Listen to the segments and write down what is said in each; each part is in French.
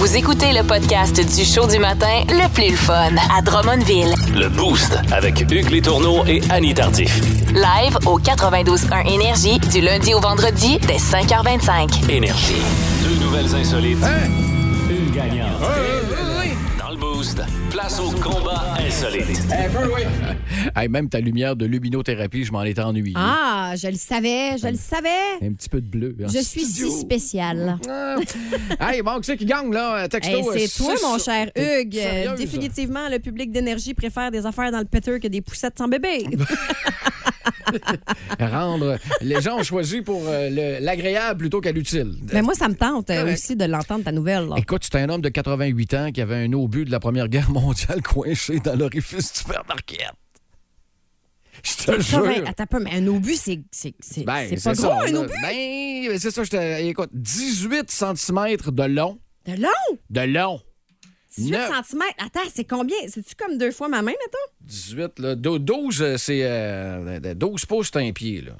Vous écoutez le podcast du show du matin le plus le fun à Drummondville. Le Boost avec Hugues Létourneau et Annie Tardif. Live au 92.1 Énergie du lundi au vendredi dès 5h25. Énergie. Deux nouvelles insolites. Une gagnante. Dans le Boost, place au combat insolite. Hey, même ta lumière de luminothérapie, je m'en étais ennuyé. Ah, je le savais, je le savais. Un petit peu de bleu. en Je suis studio. si spéciale. Ah. hey, bon, qui c'est qui gagne, là? Texto, Hey, euh, c'est toi, six- mon cher Hugues. Euh, sérieuse? Définitivement, le public d'énergie préfère des affaires dans le péteur que des poussettes sans bébé. Rendre. Les gens ont choisi pour euh, le- l'agréable plutôt qu'à l'utile. Mais moi, ça me tente euh, aussi de l'entendre, ta nouvelle. là. Écoute, c'est un homme de 88 ans qui avait un obus de la Première Guerre mondiale coincé dans l'orifice du père d'Arquette. Je te Ça, ben, jure. attends un peu, mais un obus, c'est c'est- c'est- Ben, pas ça, gros, un là. obus? Ben, c'est ça, je te. Écoute, 18 cm de long. De long! De long. 18 Neuf. cm. Attends, c'est combien? C'est-tu comme deux fois ma main, mettons? 18, là. Do- 12, euh, c'est. euh, 12 pouces, c'est un pied, là.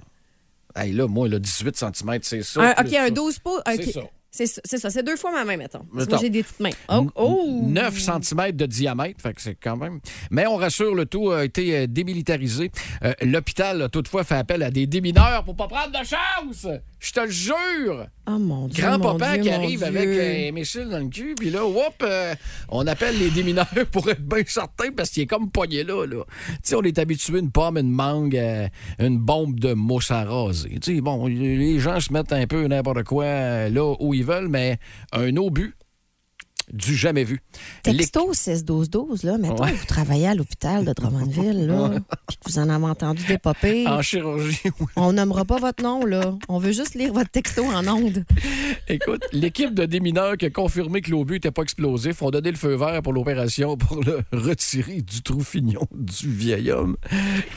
Hey, là, moi, là, 18 cm, c'est ça. Un- OK, un ça. 12 pouces. C'est ça, c'est ça. C'est deux fois ma main, mettons. Parce que moi, j'ai des petites mains. Oh! oh. 9 cm de diamètre, fait que c'est quand même. Mais on rassure, le tout a été euh, démilitarisé. Euh, L'hôpital a toutefois fait appel à des démineurs pour pas prendre de chance. Je te le jure. Oh mon Dieu. Grand-papa qui arrive avec euh, un missile dans le cul, puis là, whoop, euh, on appelle les démineurs pour être bien certain parce qu'il est comme pogné là. là. Tu sais, on est habitué une pomme, une mangue, une bombe de mousse à raser. Tu sais, bon, les gens se mettent un peu n'importe quoi là où ils veulent, mais un obus du jamais vu. Texto 6-12-12, là, mettons, Ouais. vous travaillez à l'hôpital de Drummondville, là, puis que vous en avez entendu dépoper. En chirurgie, oui. On nommera pas votre nom, là. On veut juste lire votre texto en ondes. Écoute, l'équipe de démineurs qui a confirmé que l'obus n'était pas explosif ont donné le feu vert pour l'opération pour le retirer du trou fignon du vieil homme.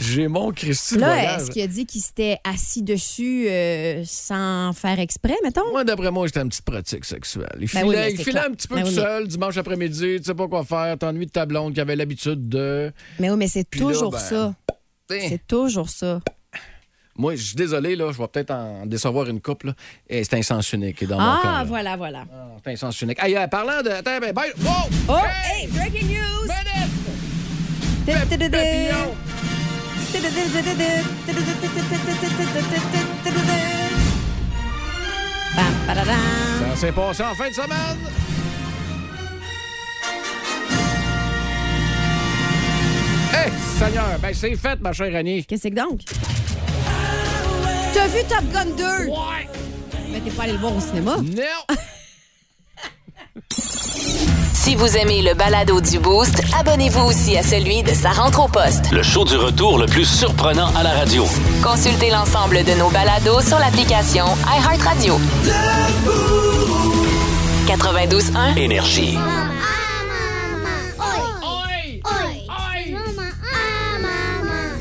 J'ai mon Christy Là, est-ce qu'il a dit qu'il s'était assis dessus euh, sans faire exprès, mettons? Moi, d'après moi, j'étais une petite pratique sexuelle. Il Ben filait, oui, mais il filait un petit peu Ben tout oui, mais- seul dimanche après-midi, tu sais pas quoi faire, t'ennuies de ta blonde qui avait l'habitude de. Mais oui, mais c'est là, toujours ben, ça. C'est toujours ça. Moi, je suis désolé, là, je vais peut-être en décevoir une couple, là. Et c'est un sens unique dans mon. Ah, là. voilà, voilà. Ah, C'est un sens unique. Euh, parlant de. Attends, ben, ben, wow! Oh, hey, breaking news! Papillon! Pam, padadam. Ça s'est passé en fin de semaine! Seigneur, ben c'est fait, ma chère Annie. Qu'est-ce que c'est que donc? T'as vu Top Gun 2? Ouais! Mais t'es pas allé le voir au cinéma? Non! Si vous aimez le balado du Boost, abonnez-vous aussi à celui de sa rentre au poste. Le show du retour le plus surprenant à la radio. Consultez l'ensemble de nos balados sur l'application iHeartRadio. 92.1 Énergie.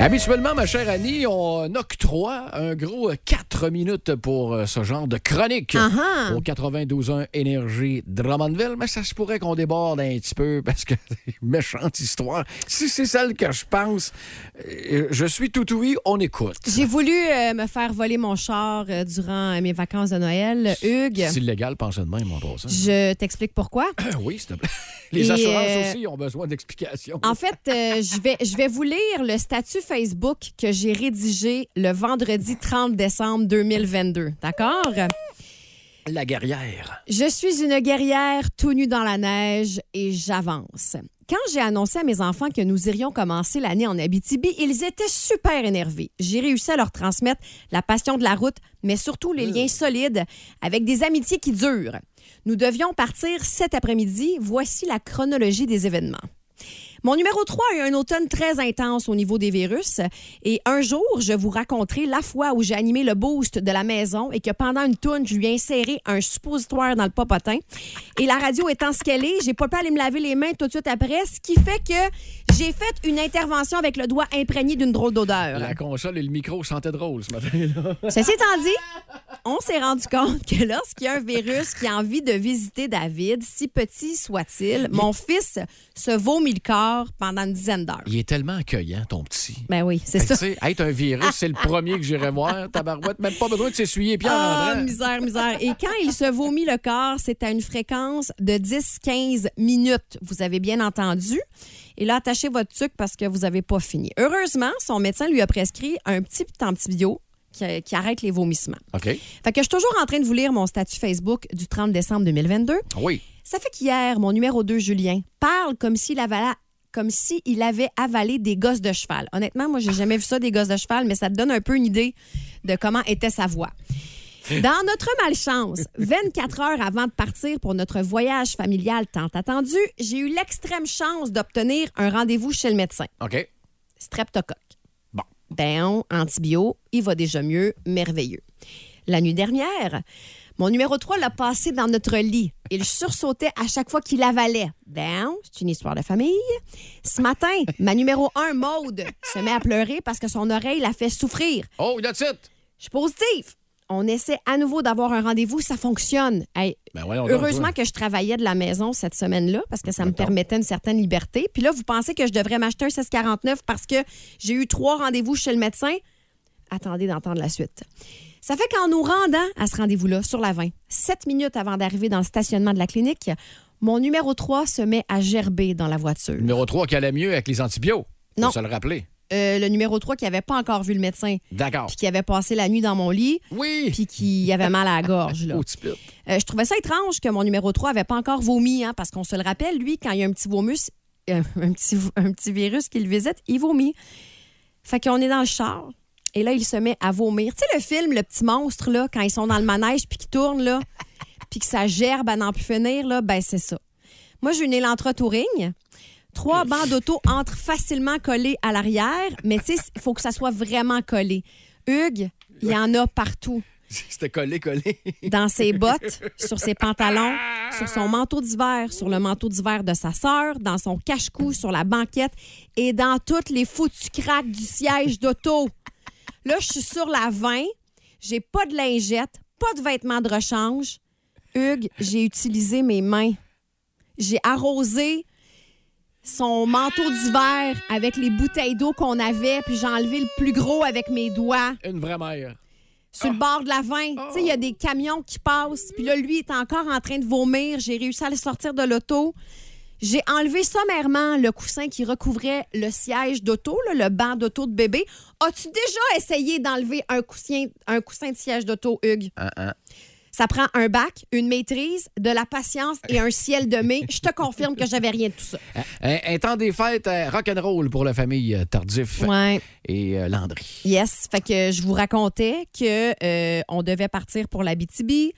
Habituellement, ma chère Annie, on octroie un gros 4 minutes pour euh, ce genre de chronique Ah-ha. au 92.1 Énergie Drummondville, mais ça se pourrait qu'on déborde un petit peu parce que méchante histoire. Si c'est celle que je pense, euh, je suis tout oui, on écoute. J'ai voulu euh, me faire voler mon char durant mes vacances de Noël. Hugues, C'est illégal, pensez de même, mon passant. je t'explique pourquoi. Oui, s'il te plaît. Les Et, assurances euh, aussi ont besoin d'explications. En fait, euh, je vais, je vais vous lire le statut Facebook que j'ai rédigé le vendredi 30 décembre 2022. D'accord? La guerrière. Je suis une guerrière tout nue dans la neige et j'avance. Quand j'ai annoncé à mes enfants que nous irions commencer l'année en Abitibi, ils étaient super énervés. J'ai réussi à leur transmettre la passion de la route, mais surtout les liens solides avec des amitiés qui durent. Nous devions partir cet après-midi. Voici la chronologie des événements. Mon numéro 3 a eu un automne très intense au niveau des virus. Et un jour, je vous raconterai la fois où j'ai animé le boost de la maison et que pendant une tourne, je lui ai inséré un suppositoire dans le popotin. Et la radio étant ce qu'elle est, j'ai pas pu aller me laver les mains tout de suite après, ce qui fait que J'ai fait une intervention avec le doigt imprégné d'une drôle d'odeur. La console et le micro sentaient drôle ce matin-là. Ceci étant dit, on s'est rendu compte que lorsqu'il y a un virus qui a envie de visiter David, si petit soit-il, mon fils se vomit le corps pendant une dizaine d'heures. Il est tellement accueillant, ton petit. Ben oui, c'est ça. tu sais, être un virus, c'est le premier que j'irais voir, tabarouette. Même pas besoin de s'essuyer pieds en Ah, misère, misère. Et quand il se vomit le corps, c'est à une fréquence de 10-15 minutes. Vous avez bien entendu. Et là, attachez votre tuque parce que vous n'avez pas fini. Heureusement, son médecin lui a prescrit un petit antibio qui, qui arrête les vomissements. OK. Fait que je suis toujours en train de vous lire mon statut Facebook du 30 décembre 2022. Oui. Ça fait qu'hier, mon numéro 2, Julien, parle comme s'il avala comme s'il avait avalé des gosses de cheval. Honnêtement, moi, j'ai jamais vu ça, des gosses de cheval, mais ça te donne un peu une idée de comment était sa voix. Dans notre malchance, 24 heures avant de partir pour notre voyage familial tant attendu, j'ai eu l'extrême chance d'obtenir un rendez-vous chez le médecin. OK. Streptocoque. Bon. Ben, antibio, il va déjà mieux, merveilleux. La nuit dernière, mon numéro 3 l'a passé dans notre lit. Il sursautait à chaque fois qu'il avalait. Ben, c'est une histoire de famille. Ce matin, ma numéro 1, Maude, se met à pleurer parce que son oreille la fait souffrir. Oh, that's it. Je suis positive. On essaie à nouveau d'avoir un rendez-vous, ça fonctionne. Hey, Ben Heureusement que je travaillais de la maison cette semaine-là parce que ça me permettait une certaine liberté. Puis là, vous pensez que je devrais m'acheter un 1649 parce que j'ai eu trois rendez-vous chez le médecin? Attendez d'entendre la suite. Ça fait qu'en nous rendant à ce rendez-vous-là, sur la 20, sept minutes avant d'arriver dans le stationnement de la clinique, mon numéro 3 se met à gerber dans la voiture. Numéro 3 qui allait mieux avec les antibiotiques. Non. Faut se le rappeler. Euh, le numéro 3 qui n'avait pas encore vu le médecin, D'accord. puis qui avait passé la nuit dans mon lit, Oui. puis qui avait mal à la gorge. Là. Euh, je trouvais ça étrange que mon numéro 3 avait pas encore vomi, hein, parce qu'on se le rappelle, lui, quand il y a un petit vomus, euh, un, petit, un petit virus qui le visite, il vomit. Fait qu'on est dans le char. Et là, il se met à vomir. Tu sais, le film, le petit monstre, là, quand ils sont dans le manège puis qu'ils tournent, là, puis que ça gerbe à n'en plus finir, là, ben c'est ça. Moi, j'ai une Elantra Touring. Trois bancs d'auto entrent facilement collés à l'arrière, mais tu sais, il faut que ça soit vraiment collé. Hugues, il y en a partout C'était collé, collé. dans ses bottes, sur ses pantalons, sur son manteau d'hiver, sur le manteau d'hiver de sa sœur, dans son cache-cou, sur la banquette et dans toutes les foutus craques du siège d'auto. Là, je suis sur la 20, j'ai pas de lingette, pas de vêtements de rechange. Hugues, j'ai utilisé mes mains. J'ai arrosé son manteau d'hiver avec les bouteilles d'eau qu'on avait, puis j'ai enlevé le plus gros avec mes doigts Une vraie mère. sur le bord de la 20. Tu sais, il y a des camions qui passent. Puis là, lui est encore en train de vomir. J'ai réussi à le sortir de l'auto. J'ai enlevé sommairement le coussin qui recouvrait le siège d'auto, là, le banc d'auto de bébé. As-tu déjà essayé d'enlever un coussin, un coussin de siège d'auto, Hugues? Hein, hein. Ça prend un bac, une maîtrise, de la patience et un ciel de mai. Je te confirme que j'avais rien de tout ça. Un, un temps des fêtes euh, rock'n'roll pour la famille euh, Tardif Ouais. et euh, Landry. Yes. Fait que je vous racontais que euh, on devait partir pour la BTB,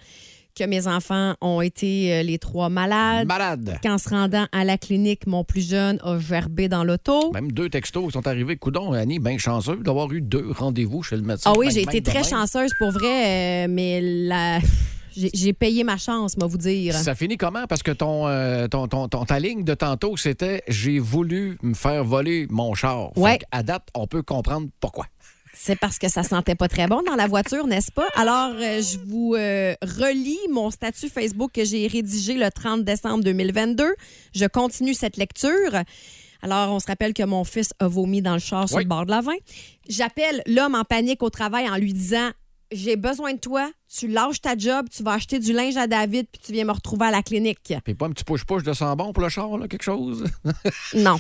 que mes enfants ont été euh, les trois malades. Malade. Qu'en se rendant à la clinique, mon plus jeune a gerbé dans l'auto. Même deux textos qui sont arrivés. Coudon, Annie, bien chanceux d'avoir eu deux rendez-vous chez le médecin. Ah oui, j'ai été très chanceuse pour vrai, euh, mais la... j'ai payé ma chance, moi vous dire. Ça finit comment? Parce que ton, euh, ton, ton- ton- ta ligne de tantôt, c'était j'ai voulu me faire voler mon char. Ouais. à date, on peut comprendre pourquoi. C'est parce que ça sentait pas très bon dans la voiture, n'est-ce pas? Alors, euh, je vous euh, relis mon statut Facebook que j'ai rédigé le 30 décembre 2022. Je continue cette lecture. Alors, on se rappelle que mon fils a vomi dans le char sur Oui. le bord de la 20. J'appelle l'homme en panique au travail en lui disant J'ai besoin de toi, tu lâches ta job, tu vas acheter du linge à David, puis tu viens me retrouver à la clinique. Puis pas un petit push-push de sang bon pour le char, là, quelque chose? Non,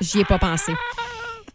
j'y ai pas pensé.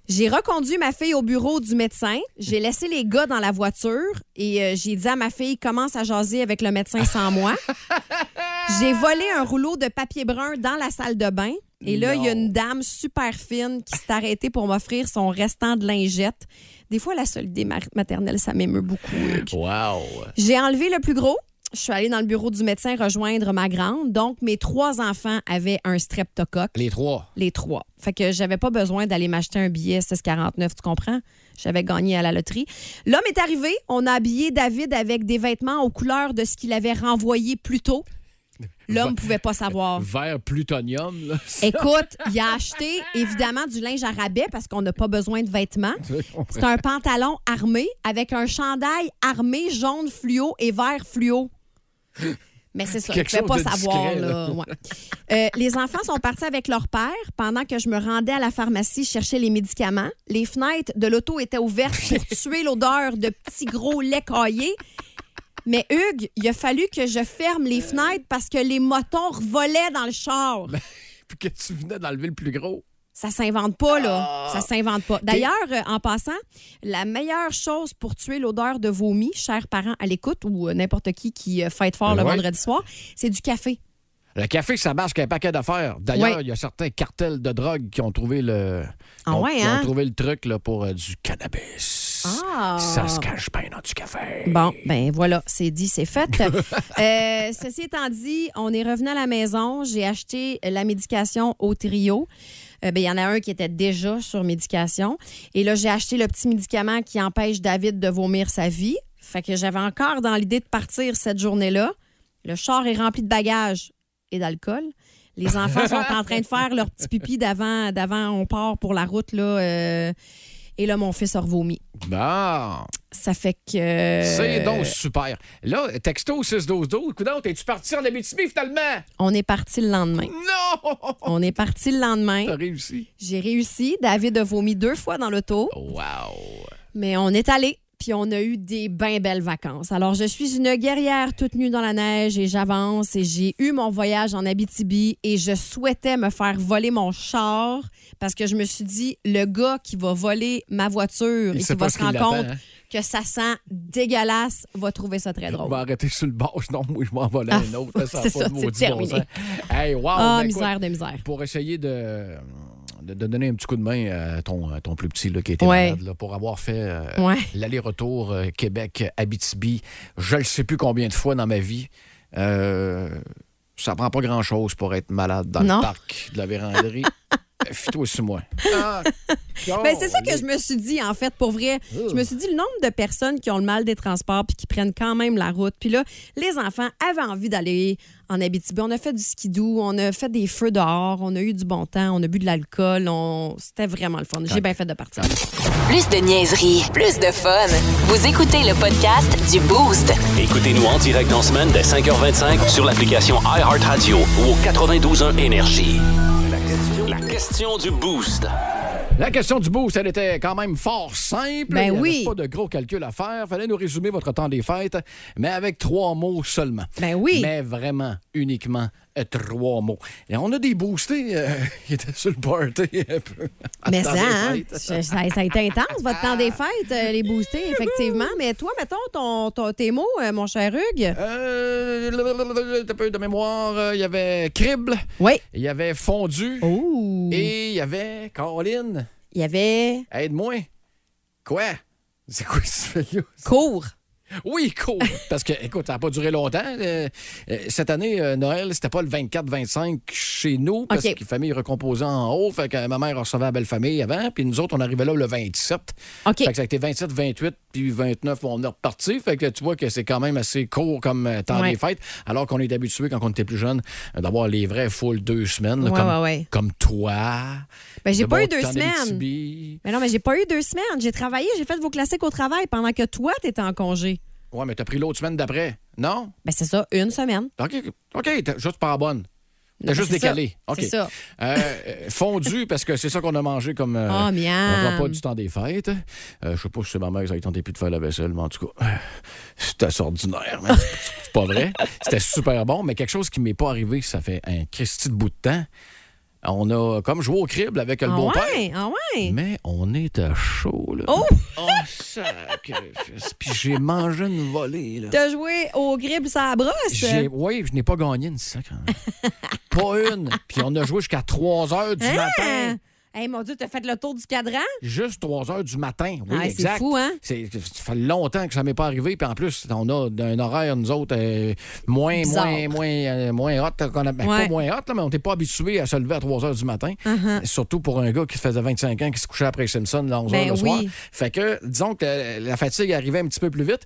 J'ai reconduit ma fille au bureau du médecin. J'ai laissé les gars dans la voiture et euh, j'ai dit à ma fille commence à jaser avec le médecin sans moi. J'ai volé un rouleau de papier brun dans la salle de bain. Et là, il y a une dame super fine qui s'est arrêtée pour m'offrir son restant de lingette. Des fois, la solidité ma- maternelle, ça m'émeut beaucoup. Wow! J'ai enlevé le plus gros. Je suis allée dans le bureau du médecin rejoindre ma grande. Donc, mes trois enfants avaient un streptocoque Les trois? les trois. Fait que j'avais pas besoin d'aller m'acheter un billet 649, tu comprends? J'avais gagné à la loterie. L'homme est arrivé, on a habillé David avec des vêtements aux couleurs de ce qu'il avait renvoyé plus tôt. L'homme pouvait pas savoir. Vert plutonium, là. Écoute, il a acheté évidemment du linge à rabais parce qu'on n'a pas besoin de vêtements. C'est un pantalon armé avec un chandail armé jaune fluo et vert fluo. Mais c'est ça, je ne pouvais pas savoir. discret, là. là. Ouais. Euh, les enfants sont partis avec leur père pendant que je me rendais à la pharmacie chercher les médicaments. Les fenêtres de l'auto étaient ouvertes pour tuer l'odeur de petits gros lait caillés. Mais Hugues, il a fallu que je ferme les fenêtres parce que les motons volaient dans le char. Puis que tu venais d'enlever le plus gros. Ça s'invente pas, là. Ah. Ça s'invente pas. D'ailleurs, euh, en passant, la meilleure chose pour tuer l'odeur de vomi, chers parents à l'écoute ou euh, n'importe qui qui euh, fête fort le Ouais. vendredi soir, c'est du café. Le café, ça marche qu'un paquet d'affaires. D'ailleurs, Ouais. il y a certains cartels de drogue qui ont trouvé le, Ah ont- ouais, qui ont hein? trouvé le truc là, pour euh, du cannabis. Ah. Ça se cache bien dans du café. Bon, ben voilà, c'est dit, c'est fait. Euh, ceci étant dit, on est revenu à la maison. J'ai acheté la médication au trio. Euh, ben, Il y en a un qui était déjà sur médication. Et là, j'ai acheté le petit médicament qui empêche David de vomir sa vie. Fait que j'avais encore dans l'idée de partir cette journée-là. Le char est rempli de bagages et d'alcool. Les enfants sont en train de faire leur petit pipi d'avant, d'avant on part pour la route. Là, euh, et là, mon fils a revomi. Bon, Ça fait que. c'est donc super. Là, texto 6-12-12. Coudon, t'es-tu parti en Abitibi finalement? On est parti le lendemain. Non! On est parti le lendemain. T'as réussi. J'ai réussi. David a vomi deux fois dans l'auto, Wow! mais on est allé. Puis on a eu des bien belles vacances. Alors, je suis une guerrière toute nue dans la neige et j'avance et j'ai eu mon voyage en Abitibi et je souhaitais me faire voler mon char parce que je me suis dit, le gars qui va voler ma voiture Il et qui va se rendre compte hein? que ça sent dégueulasse va trouver ça très On drôle. va arrêter sur le bord, non, moi, je m'en vais Ah, un autre. Ça c'est pas ça, c'est terminé. Hey, wow! Ah, ben, misère de misère. pour essayer de, de, de donner un petit coup de main à ton, à ton plus petit là, qui était Ouais. malade, là, pour avoir fait euh, Ouais. l'aller-retour euh, Québec-Abitibi, je ne sais plus combien de fois dans ma vie. Euh, ça prend pas grand-chose pour être malade dans Non. le parc de la véranderie. Fie-toi sur moi. Ah, Ben, c'est ça que je me suis dit, en fait, pour vrai. Je me suis dit, le nombre de personnes qui ont le mal des transports puis qui prennent quand même la route. Puis là, les enfants avaient envie d'aller en Abitibi. On a fait du skidoo, on a fait des feux dehors, on a eu du bon temps, on a bu de l'alcool. On... C'était vraiment le fun. J'ai bien fait de partir. Plus de niaiserie, plus de fun. Vous écoutez le podcast du Boost. Écoutez-nous en direct en semaine dès 5h25 sur l'application iHeartRadio ou au 92.1 Énergie. La question du boost. La question du boost, elle était quand même fort simple. Ben Il oui. pas de gros calcul à faire. Fallait nous résumer votre temps des fêtes, mais avec trois mots seulement. Ben oui. Mais vraiment, uniquement trois mots. Et on a des boostés euh, qui étaient sur le party un peu. Mais ça, hein, ça, a été intense, votre temps des fêtes, euh, les boostés, effectivement. Mais toi, mettons ton, ton- tes mots, euh, mon cher Hugues. Euh, un peu de mémoire. euh, Il y avait crible, Oui. il y avait fondu et il y avait Caroline. Il y avait Aide-moi. Quoi? C'est quoi ce là? cours. Oui, cool. Parce que, écoute, ça n'a pas duré longtemps. Euh, euh, cette année, euh, Noël, c'était pas le 24-25 chez nous, parce OK. que famille recomposée en haut. Fait que ma mère recevait la belle famille avant, puis nous autres, on arrivait là le 27. OK. Fait que ça a été 27, 28, puis 29, on est reparti. Fait que tu vois que c'est quand même assez court comme euh, temps Ouais. des fêtes, alors qu'on est habitué, quand on était plus jeune, d'avoir les vrais full deux semaines, Ouais, comme, ouais, comme toi. Ben, j'ai pas bon eu deux semaines. Mais non, mais j'ai pas eu deux semaines. J'ai travaillé, j'ai fait vos classiques au travail pendant que toi, t'étais en congé. Ouais, mais t'as pris l'autre semaine d'après. Non? Ben, c'est ça, une semaine. OK, OK, t'as juste pas bonne. T'as juste c'est ça. décalé. OK. C'est ça. Euh, euh, fondu, parce que c'est ça qu'on a mangé comme euh, Oh, un repas du temps des fêtes. Euh, je sais pas si c'est ma mère qui a tenté plus de faire la vaisselle, mais en tout cas, euh, c'était ordinaire. mais c'est- pas vrai. C'était super bon, mais quelque chose qui m'est pas arrivé, ça fait un Christy de bout de temps. On a comme joué au crible avec le Ah beau-père. ouais, ah ouais? Mais on était chaud, là. Oh! Oh, sacrifice. Puis j'ai mangé une volée, là. T'as joué au gribble ça brosse? Oui, je n'ai pas gagné une sacre. pas une. Puis on a joué jusqu'à 3 heures du Hein? matin. Hey, mon Dieu, t'as fait le tour du cadran? Juste 3 heures du matin. Oui, Ah, c'est fou, hein? C'est- Ça fait longtemps que ça m'est pas arrivé. Puis en plus, on a un horaire, nous autres, euh, moins, Bizarre. moins, moins, euh, moins hot. qu'on a- ben, Ouais. Pas moins hot, là, mais on n'était pas habitué à se lever à 3 heures du matin. Uh-huh. Surtout pour un gars qui faisait 25 ans, qui se couchait après Simpson à 11 Ben heures le oui. soir. Fait que, disons que la, la fatigue arrivait un petit peu plus vite.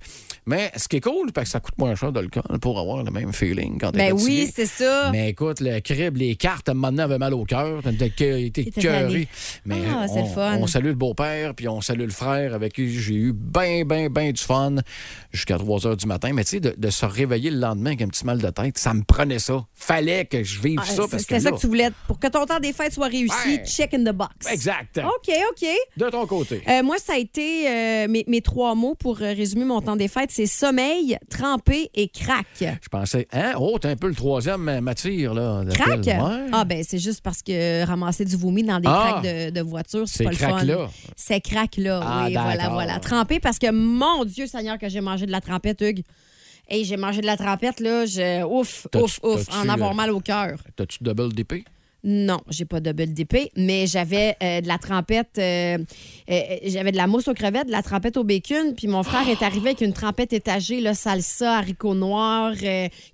Mais ce qui est cool, parce que ça coûte moins cher de le cas pour avoir le même feeling quand t'es Ben fatigué. oui, c'est ça. Mais écoute, le crib, les cartes, donné, avaient mal au cœur. T'as été T'étais cœuré. Mais Ah, on, le fun. on salue le beau-père, puis on salue le frère avec qui j'ai eu bien, bien, bien du fun jusqu'à 3 heures du matin. Mais tu sais, de, de se réveiller le lendemain avec un petit mal de tête, ça me prenait ça. Fallait que je vive Ah, ça. C'était ça que tu voulais. Pour que ton temps des fêtes soit réussi, Ouais. check in the box. Exact. OK, OK. De ton côté. Euh, moi, ça a été euh, mes, mes trois mots pour euh, résumer mon temps des fêtes. C'est sommeil, trempé et crack. Je pensais, hein? Oh, t'es un peu le troisième matière, là. Crack? Ouais. Ah, ben c'est juste parce que ramasser du vomi dans des Ah! Cracks de, de voiture, c'est Ces pas le fun. craques-là. Ces cracks-là, Ah, oui, voilà, voilà. Trempé parce que, mon Dieu Seigneur, que j'ai mangé de la trempette, Hugues. Et j'ai mangé de la trempette, là, je... ouf, ouf, ouf, en avoir euh, mal au cœur. T'as-tu double DP? Non, j'ai pas de double DP, mais j'avais euh, de la trempette, euh, euh, j'avais de la mousse aux crevettes, de la trempette au bacon, puis mon frère est arrivé avec une trempette étagée, là, salsa, haricots noirs,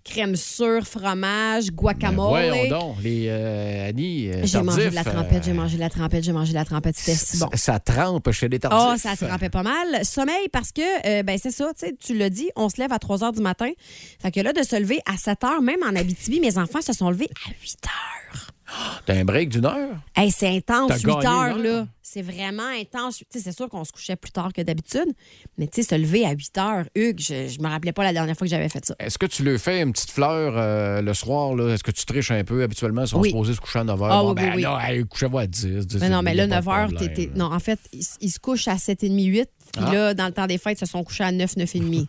crème sûre, fromage, guacamole. Ben Voyons donc, les Annie. J'ai mangé de la trempette, j'ai mangé de la trempette, j'ai mangé de la trempette, c'était si bon. Ça, ça trempe chez les tardifs. Oh, ça trempait pas mal. Sommeil, parce que, ben c'est ça, tu sais, tu l'as dit, on se lève à 3 heures du matin. Fait que là, de se lever à 7 heures, même en Abitibi, mes enfants se sont levés à 8 heures. T'as un break d'une heure? Hey, c'est intense, T'as 8 gagné heures, heure. là. C'est vraiment intense. Tu sais, c'est sûr qu'on se couchait plus tard que d'habitude, mais tu sais, se lever à 8 heures, Hugues, je, je me rappelais pas la dernière fois que j'avais fait ça. Est-ce que tu le fais une petite fleur euh, le soir? là? Est-ce que tu triches un peu? Habituellement, ils sont Oui. supposés se coucher à 9 h. Ah, bon, oui, ben oui, oui. là, hey, couchez-vous à 10. 10 Mais non, mais il là, pas 9 de heures, là. Non, en fait, ils, ils se couchent à 7h30, 8. Puis Ah. là, dans le temps des fêtes, ils se sont couchés à 9, 9h30.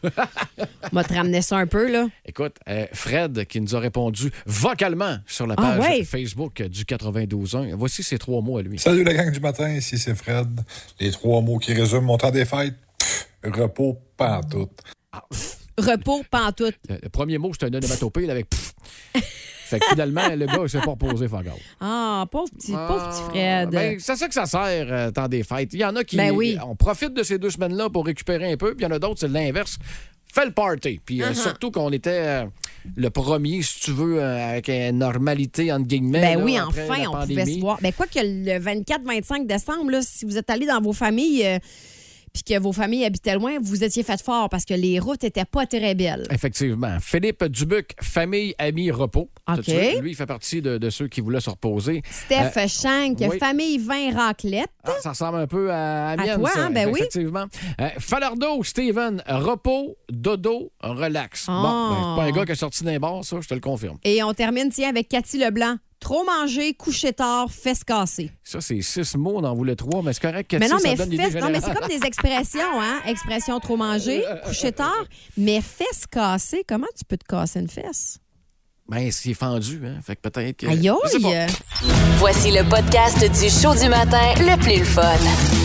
On va te ramener ça un peu, là. Écoute, euh, Fred qui nous a répondu vocalement sur la Ah, page ouais? Facebook du 92.1. Voici ses trois mots à lui. Salut la gang du matin, ici c'est Fred. Les trois mots qui résument mon temps des fêtes. Pff, repos, pantoute. Repos, pantoute. Euh, Le premier mot, c'est un onomatopée là, avec pff. Fait que finalement, le gars, il s'est pas reposé, fuck. Ah, pauvre petit, pauvre petit Fred. Ben, c'est ça que ça sert, euh, temps des fêtes. Il y en a qui. Ben oui. On profite de ces deux semaines-là pour récupérer un peu, puis il y en a d'autres, c'est l'inverse. Fais le party. Puis euh, Uh-huh. surtout qu'on était euh, le premier, si tu veux, euh, avec une normalité, entre guillemets. Ben là, oui, enfin, on pouvait se voir. Ben, quoi que le 24-25 décembre, là, si vous êtes allés dans vos familles euh, puis que vos familles habitaient loin, vous étiez fait fort parce que les routes étaient pas très belles. Effectivement. Philippe Dubuc, famille, amis, repos. OK. Lui, il fait partie de, de ceux qui voulaient se reposer. Steph Shank, oui. famille vin raclette. Ah, ça ressemble un peu à, à mienne, toi, ça, hein? Ben oui. effectivement. Euh, Falardeau, Steven, repos, dodo, relax. Bon, Ah. ben, c'est pas un gars qui est sorti d'un bar, ça, je te le confirme. Et on termine, tiens, avec Cathy Leblanc. Trop manger, coucher tard, fesses cassées. Ça, c'est six mots, on en voulait trois, mais c'est correct que Mais non, ça mais donne l'idée fesses, non, mais c'est comme des expressions, hein? Expression trop manger, coucher tard. Mais fesses cassées, comment tu peux te casser une fesse? Ben, c'est fendu, hein. Fait que peut-être que. Aïe, aïe! Voici le podcast du show du matin le plus le fun.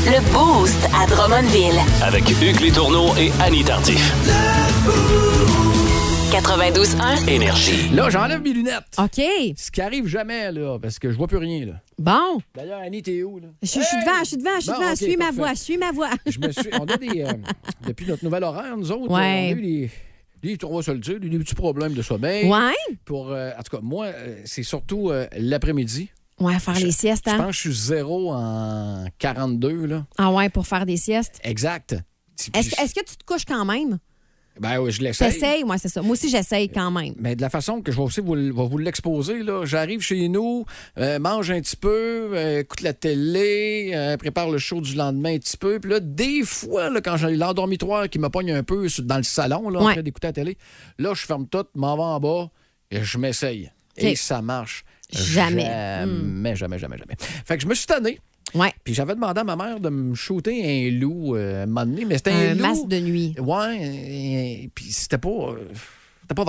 Le Boost à Drummondville. Avec Hugues Létourneau et Annie Tardif. 92.1. Énergie. Là, j'enlève mes lunettes. OK. Ce qui arrive jamais, là, parce que je vois plus rien, là. Bon. D'ailleurs, Annie, t'es où, là? Je, je suis devant, je suis devant, je suis Bon, devant. Suis ma voix, suis ma voix. Je me suis. On a des. euh, depuis notre nouvel horaire, nous autres, Ouais. on a eu des. Des, on va se le dire, des petits problèmes de sommeil. Ouais? Pour, euh, en tout cas, moi, euh, c'est surtout euh, l'après-midi. Ouais, faire les siestes, Je hein? pense que je suis zéro en 42, là. Ah ouais, pour faire des siestes? Exact. Est-ce que tu te couches quand même? Ben oui, je l'essaye. T'essayes? Moi, c'est ça. Moi aussi, j'essaye quand même. Mais de la façon que je vais aussi vous, vous l'exposer, là, j'arrive chez nous, euh, mange un petit peu, euh, écoute la télé, euh, prépare le show du lendemain un petit peu. Puis là, des fois, là, quand j'ai l'endormitoire qui me pogne un peu dans le salon, là, en Ouais. train d'écouter la télé, là, je ferme tout, m'en vais en bas et je m'essaye. Et ça marche. Jamais. Jamais, jamais, jamais, jamais. Fait que je me suis tanné. Ouais. Puis j'avais demandé à ma mère de me shooter un loup euh, à un moment donné, mais c'était un, Un loup. masque de nuit. Ouais, et- et puis c'était pas. euh, c'était pas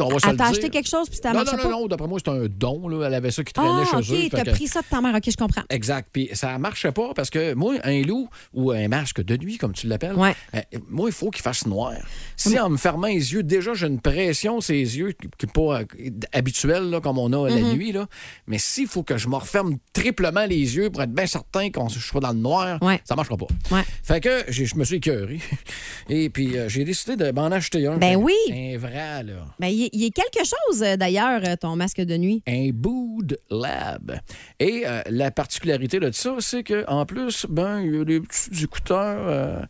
On va Elle le t'a acheté quelque chose puis ça Non, marchait non, pas? non, non, d'après moi, c'est un don. Là. Elle avait ça qui traînait Ah, chez eux. OK, fait t'as que- pris ça de ta mère. OK, je comprends. Exact. Puis ça marchait pas parce que moi, un loup ou un masque de nuit, comme tu l'appelles, Ouais. euh, moi, il faut qu'il fasse noir. Si en me fermant les yeux, déjà, j'ai une pression les yeux qui n'est pas euh, habituelle là, comme on a la Mm-hmm. nuit, là. mais s'il faut que je me referme triplement les yeux pour être bien certain qu'on je sois dans le noir, Ouais. ça marchera pas. Ouais. Fait que je me suis écœuré. Et puis, euh, j'ai décidé de m'en acheter un. Ben oui. Un vrai, là. Ben, il y, a quelque chose, euh, d'ailleurs, euh, ton masque de nuit? un Bood Lab. Et euh, la particularité de ça, c'est qu'en plus, ben, il y a des petits écouteurs. euh,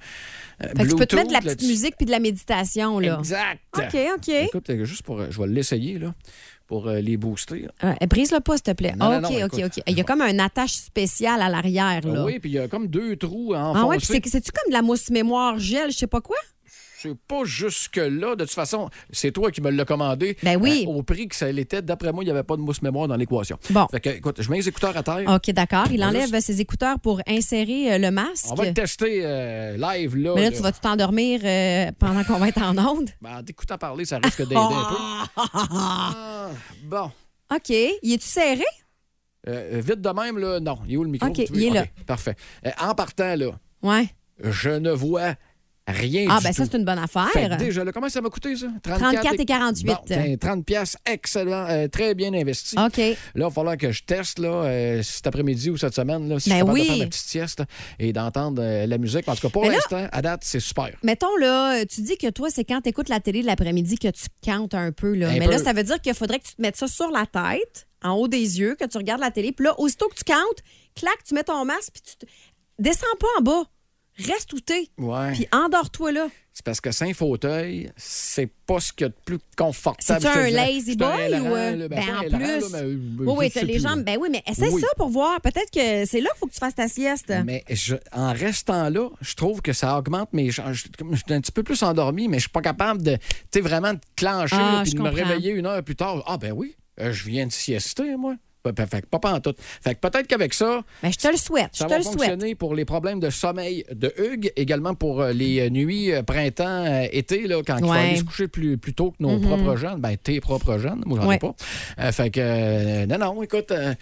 Fait que tu peux te mettre de la petite musique puis de la méditation, là. Exact. OK, OK. Écoute, juste pour. Je vais l'essayer, là, pour les booster. Brise-le pas, s'il te plaît. Non, non, OK, non, OK. OK. Il y a comme un attache spécial à l'arrière, là. Oui, puis il y a comme deux trous à Ah ouais, puis c'est-tu comme de la mousse mémoire gel, je sais pas quoi? C'est pas jusque-là. De toute façon, c'est toi qui me l'as commandé. Ben oui. Euh, au prix que ça l'était, d'après moi, il n'y avait pas de mousse mémoire dans l'équation. Bon. Fait que, écoute, je mets les écouteurs à terre. OK, d'accord. Il enlève juste- ses écouteurs pour insérer euh, le masque. On va le tester euh, live, là. Mais là, tu vas-tu t'endormir euh, pendant qu'on va être en onde? Ben, en t'écoutant parler, ça risque d'aider un peu. Ah, bon. OK. Y es-tu serré? Euh, vite de même, là, non. Il est où le micro? OK, il est là. Parfait. Euh, en partant, là, Ouais. je ne vois rien Ah, du ben tout. ça, c'est une bonne Fait que affaire. déjà, là, comment ça m'a coûté, ça? 34 et 48. Bon, tiens, 30 pièces excellent, euh, très bien investi. OK. Là, il va falloir que je teste là, euh, cet après-midi ou cette semaine, là, si Ben je suis capable oui. de faire ma petite sieste et d'entendre euh, la musique. En tout cas, pour l'instant, à date, c'est super. Mettons, là, tu dis que toi, c'est quand tu écoutes la télé de l'après-midi que tu cantes un peu. Là. Un Mais peu. là, ça veut dire qu'il faudrait que tu te mettes ça sur la tête, en haut des yeux, que tu regardes la télé. Puis là, aussitôt que tu cantes, clac, tu mets ton masque, puis tu te... descends pas en bas. Reste où t'es. Ouais. Puis endors-toi là. C'est parce que sans fauteuil, c'est pas ce qu'il y a de plus confortable. C'est-tu je te un dirais. lazy C'est boy un ou, euh, ben, en un plus? euh, Oui, oui, t'as les jambes. Ben oui, mais essaie ça pour voir. Peut-être que c'est là qu'il faut que tu fasses ta sieste. Mais en restant là, je trouve que ça augmente mes. Je, suis un petit peu plus endormi, mais je suis pas capable de, tu sais, vraiment de clencher Ah, puis de me réveiller une heure plus tard. Ah ben oui, euh, je viens de siester, moi. Fait que pas en tout. Fait que peut-être qu'avec ça, Ben, je te le souhaite. Je ça te va le souhaite. fonctionner pour les problèmes de sommeil de Hugues, également pour euh, les euh, nuits euh, printemps, euh, été, là, quand il faut Ouais. aller se coucher plus, plus tôt que nos Mhm. propres jeunes. Ben, tes propres jeunes, moi, j'en Ouais. ai pas. Euh, fait que, euh, non, non, écoute, euh,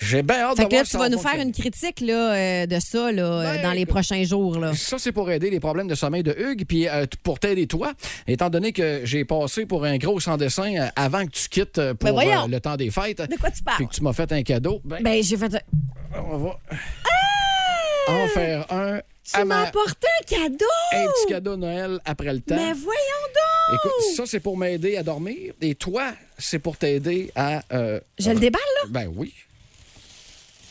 j'ai bien hâte Fait de que là, tu vas va nous faire une critique là, euh, de ça là, euh, Ben, dans les prochains jours. Là. Ça, c'est pour aider les problèmes de sommeil de Hugues, puis euh, pour t'aider toi, étant donné que j'ai passé pour un gros sans-dessin euh, avant que tu quittes pour Ben euh, le temps des fêtes, De quoi tu puis parles? que tu m'as fait un cadeau, ben, Ben, j'ai fait. on va en faire un Tu m'as ma- apporté un cadeau! un petit cadeau de Noël après le temps. Mais voyons donc! Écoute, ça, c'est pour m'aider à dormir. Et toi, c'est pour t'aider à. euh, Je le déballe, là? Ben oui.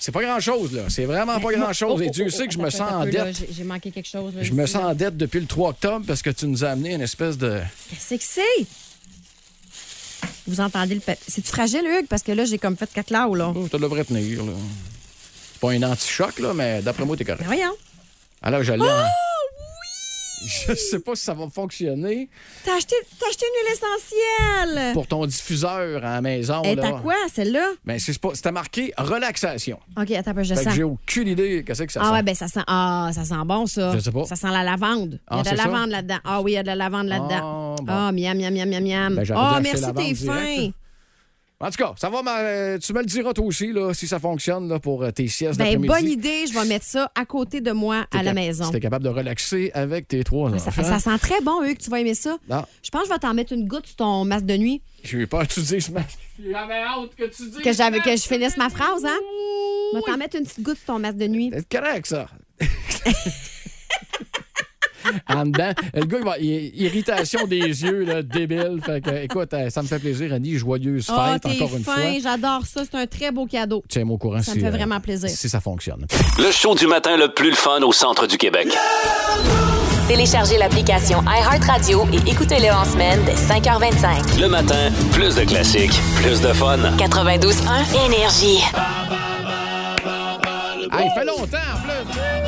C'est pas grand-chose, là. C'est vraiment pas grand-chose. Et Dieu sait que je me sens en dette. J'ai manqué quelque chose. là, Je me sens en dette depuis le 3 octobre parce que tu nous as amené une espèce de. Qu'est-ce que c'est? Vous entendez le papier. C'est-tu fragile, Hugues? Parce que là, j'ai comme fait caclao, là. Oh, ça devrait tenir, là. C'est pas un anti-choc, là, mais d'après moi, t'es correct. Ben voyons. Alors, je l'ai. Oh! Je sais pas si ça va fonctionner T'as acheté, t'as acheté une huile essentielle! pour ton diffuseur à la maison. Là. à quoi, celle-là? Mais c'est pas- c'était marqué relaxation. OK, attends un peu, je Fait que j'ai aucune idée qu'est-ce que ça Ah sent. ouais, ben ça sent. Ah, ça sent bon, ça. Je sais pas. Ça sent la lavande. Il y Ah, a de c'est la lavande là-dedans. Ah oui, il y a de la lavande là-dedans. Ah, bon. Ah, miam, miam, miam, miam, miam. Ben, oh, merci, t'es fin. En tout cas, ça va, ma- tu me le diras toi aussi, là, si ça fonctionne là, pour euh, tes siestes Ben, d'après-midi. bonne idée. Je vais mettre ça à côté de moi à la cap- maison. Si t'es capable de relaxer avec tes trois Ça, enfants. ça sent très bon, Hugues. Tu vas aimer ça. Non, Je pense que je vais t'en mettre une goutte sur ton masque de nuit. je vais pas tu dis, je m'en- J'avais hâte que tu dises. Que, j'avais, que je finisse ma phrase, hein? Je vais t'en mettre une petite goutte sur ton masque de nuit. C'est correct, ça. en dedans, le gars, il va, il- irritation des yeux, là, débile. Fait que, écoute, euh, ça me fait plaisir, Annie. Joyeuse Oh, fête, encore une fin. fois. J'adore ça. C'est un très beau cadeau. Tiens-moi au courant Ça si, me fait euh, vraiment plaisir. si ça fonctionne. Le show du matin le plus le fun au centre du Québec. Téléchargez l'application iHeartRadio et écoutez-le en semaine dès 5h25. Le matin, plus de classiques, plus de fun. 92.1 Énergie. Ah, il fait longtemps, en plus.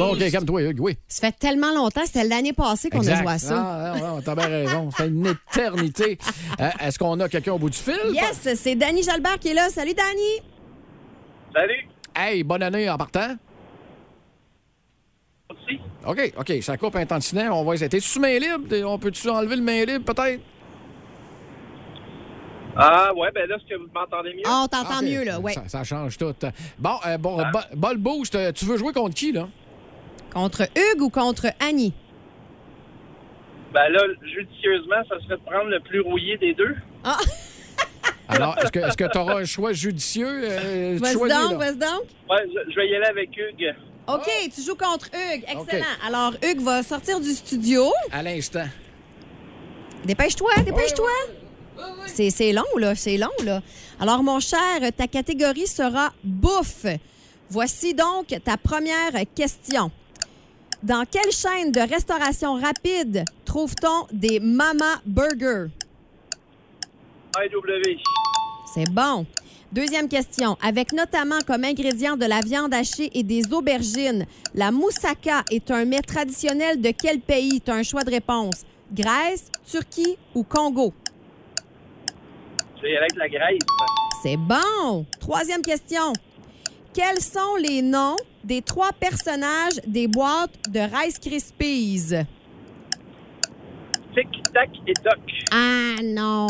Bon, OK, calme-toi, Hugues, oui. Ça fait tellement longtemps. C'était l'année passée qu'on a Exact. joué à ça. Ah, non, non, t'as bien raison. Ça fait une éternité. Euh, Est-ce qu'on a quelqu'un au bout du fil? Yes, c'est Danny Jalbert qui est là. Salut, Danny. Salut. Hey, bonne année en partant. Merci. OK, OK, ça coupe un tantinet. On va essayer. T'es sous main libre? On peut-tu enlever le main libre, peut-être? Ah, ouais, ben là, est-ce que vous m'entendez mieux? Ah, on t'entend OK. mieux, là, ouais. Ça, ça change tout. Bon, euh, bon, bo- bol boost, euh, tu veux jouer contre qui, là? Contre Hugues ou contre Annie? Ben là, judicieusement, ça serait de prendre le plus rouillé des deux. Alors, est-ce que tu auras un choix judicieux? euh, Vas-y donc, là? vas-y donc. Ouais, je, je vais y aller avec Hugues. OK, tu joues contre Hugues. Excellent. Alors, Hugues va sortir du studio. À l'instant. Dépêche-toi, dépêche-toi. C'est c'est long, là, c'est long, là. Alors, mon cher, ta catégorie sera bouffe. Voici donc ta première question. Dans quelle chaîne de restauration rapide trouve-t-on des Mama Burgers? IW. C'est bon. Deuxième question. Avec notamment comme ingrédient de la viande hachée et des aubergines, la moussaka est un mets traditionnel de quel pays? Tu as un choix de réponse. Grèce, Turquie ou Congo? Aller avec la Grèce. C'est bon. Troisième question. Quels sont les noms des trois personnages des boîtes de Rice Krispies? Tic, tac et toc. Ah non!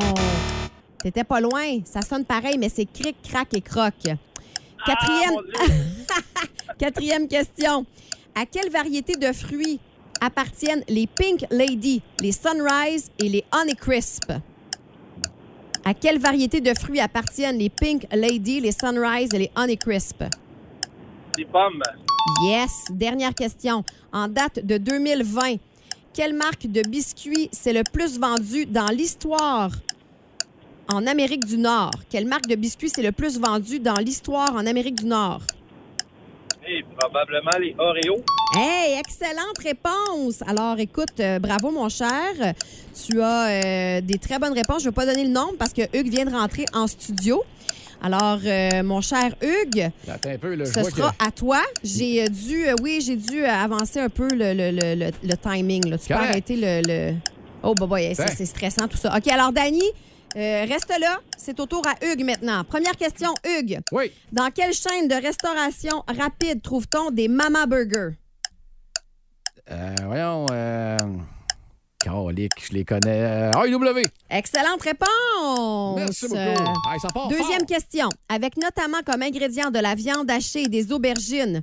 T'étais pas loin. Ça sonne pareil, mais c'est cric, crac et croc. Quatrième, Ah, Dieu. quatrième question. À quelle variété de fruits appartiennent les Pink Lady, les Sunrise et les Honeycrisp? À quelle variété de fruits appartiennent les Pink Lady, les Sunrise et les Honeycrisp? Des pommes. Yes. Dernière question. En date de 2020, quelle marque de biscuits c'est le plus vendu dans l'histoire en Amérique du Nord? Quelle marque de biscuits c'est le plus vendu dans l'histoire en Amérique du Nord? Et probablement les Oreos. Hey, excellente réponse. Alors, écoute, euh, bravo, mon cher. Tu as euh, des très bonnes réponses. Je ne vais pas donner le nom parce que Hugues vient de rentrer en studio. Alors, euh, mon cher Hugues, Attends un peu, là. je ce vois sera que- à toi. J'ai euh, dû, euh, oui, j'ai dû euh, avancer un peu le, le- le- le- le timing. là. Tu peux Correct. arrêter le. le- Oh, bah, bah, ça, Ben. c'est stressant, tout ça. OK, alors, Dani, euh, reste là. C'est au tour à Hugues maintenant. Première question, Hugues. Oui. Dans quelle chaîne de restauration rapide trouve-t-on des Mama Burgers? Euh, voyons. Euh... Calique, je les connais. AEW. Excellente réponse. Merci beaucoup. Euh, Hey, ça part Deuxième fort. question. Avec notamment comme ingrédient de la viande hachée et des aubergines.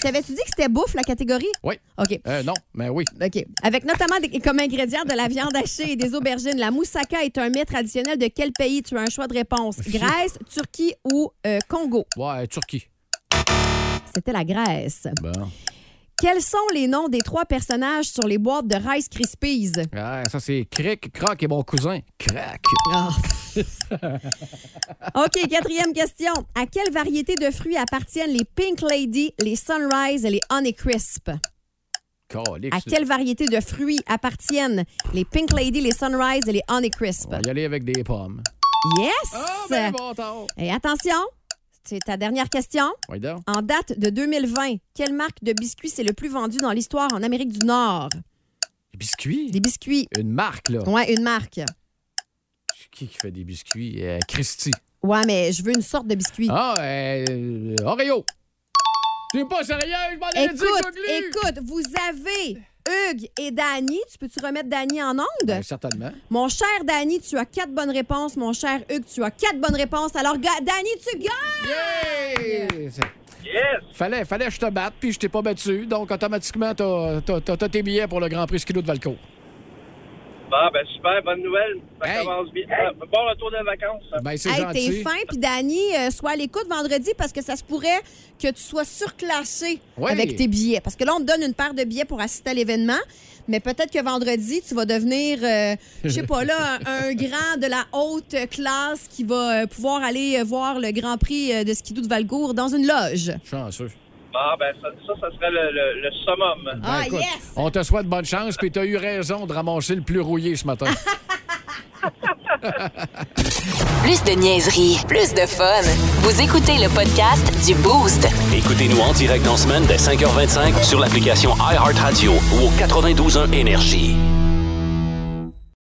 T'avais-tu dit que c'était bouffe, la catégorie? Oui. OK. Euh, non, mais oui. OK. Avec notamment des- comme ingrédient de la viande hachée et des aubergines, la moussaka est un mets traditionnel de quel pays? Tu as un choix de réponse? Grèce, Turquie ou euh, Congo? Ouais, Turquie. C'était la Grèce. Bon. Quels sont les noms des trois personnages sur les boîtes de Rice Krispies? Ah, ça, c'est Cric, Croc et mon cousin. Crac. Ah. OK, quatrième question. À quelle variété de fruits appartiennent les Pink Lady, les Sunrise et les Honeycrisp? Calique. À quelle variété de fruits appartiennent les Pink Lady, les Sunrise et les Honeycrisp? On va y aller avec des pommes. Yes! Ah, ben bon. Et attention, c'est ta dernière question? Oui. En date de 2020, quelle marque de biscuits c'est le plus vendu dans l'histoire en Amérique du Nord? Des biscuits? Des biscuits. Une marque, là. Ouais, une marque. Qui qui fait des biscuits? Euh, Christy. Ouais, mais je veux une sorte de biscuit. Ah, euh, Oreo. T'es pas sérieux? Je m'en Écoute, Goglu. écoute, vous avez Hugues et Dany. Tu peux-tu remettre Dany en onde? Ben, certainement. Mon cher Dany, tu as quatre bonnes réponses. Mon cher Hugues, tu as quatre bonnes réponses. Alors, ga- Dany, tu gagnes! Yes! Fallait, fallait que je te batte, puis je t'ai pas battu. Donc, automatiquement, t'as t'as- t'as- t'as tes billets pour le Grand Prix Skidoo de Valcourt. Bon, ben super, bonne nouvelle. Ça Hey. commence bien. Ah, bon retour de vacances. Ben, c'est Hey, gentil. t'es fin, puis Dany, euh, sois à l'écoute vendredi parce que ça se pourrait que tu sois surclassé Oui. avec tes billets. Parce que là, on te donne une paire de billets pour assister à l'événement, mais peut-être que vendredi, tu vas devenir, euh, je sais pas, là, un, un grand de la haute classe qui va euh, pouvoir aller euh, voir le Grand Prix euh, de skidoo de Valcourt dans une loge. Chanceux. Bon, ben ça, ça, ça serait le, le, le summum. Ben, Ah, écoute, yes! On te souhaite bonne chance, puis t'as eu raison de ramasser le plus rouillé ce matin. Plus de niaiserie, plus de fun. Vous écoutez le podcast du Boost. Écoutez-nous en direct en semaine dès 5h25 sur l'application iHeartRadio ou au 92.1 Énergie.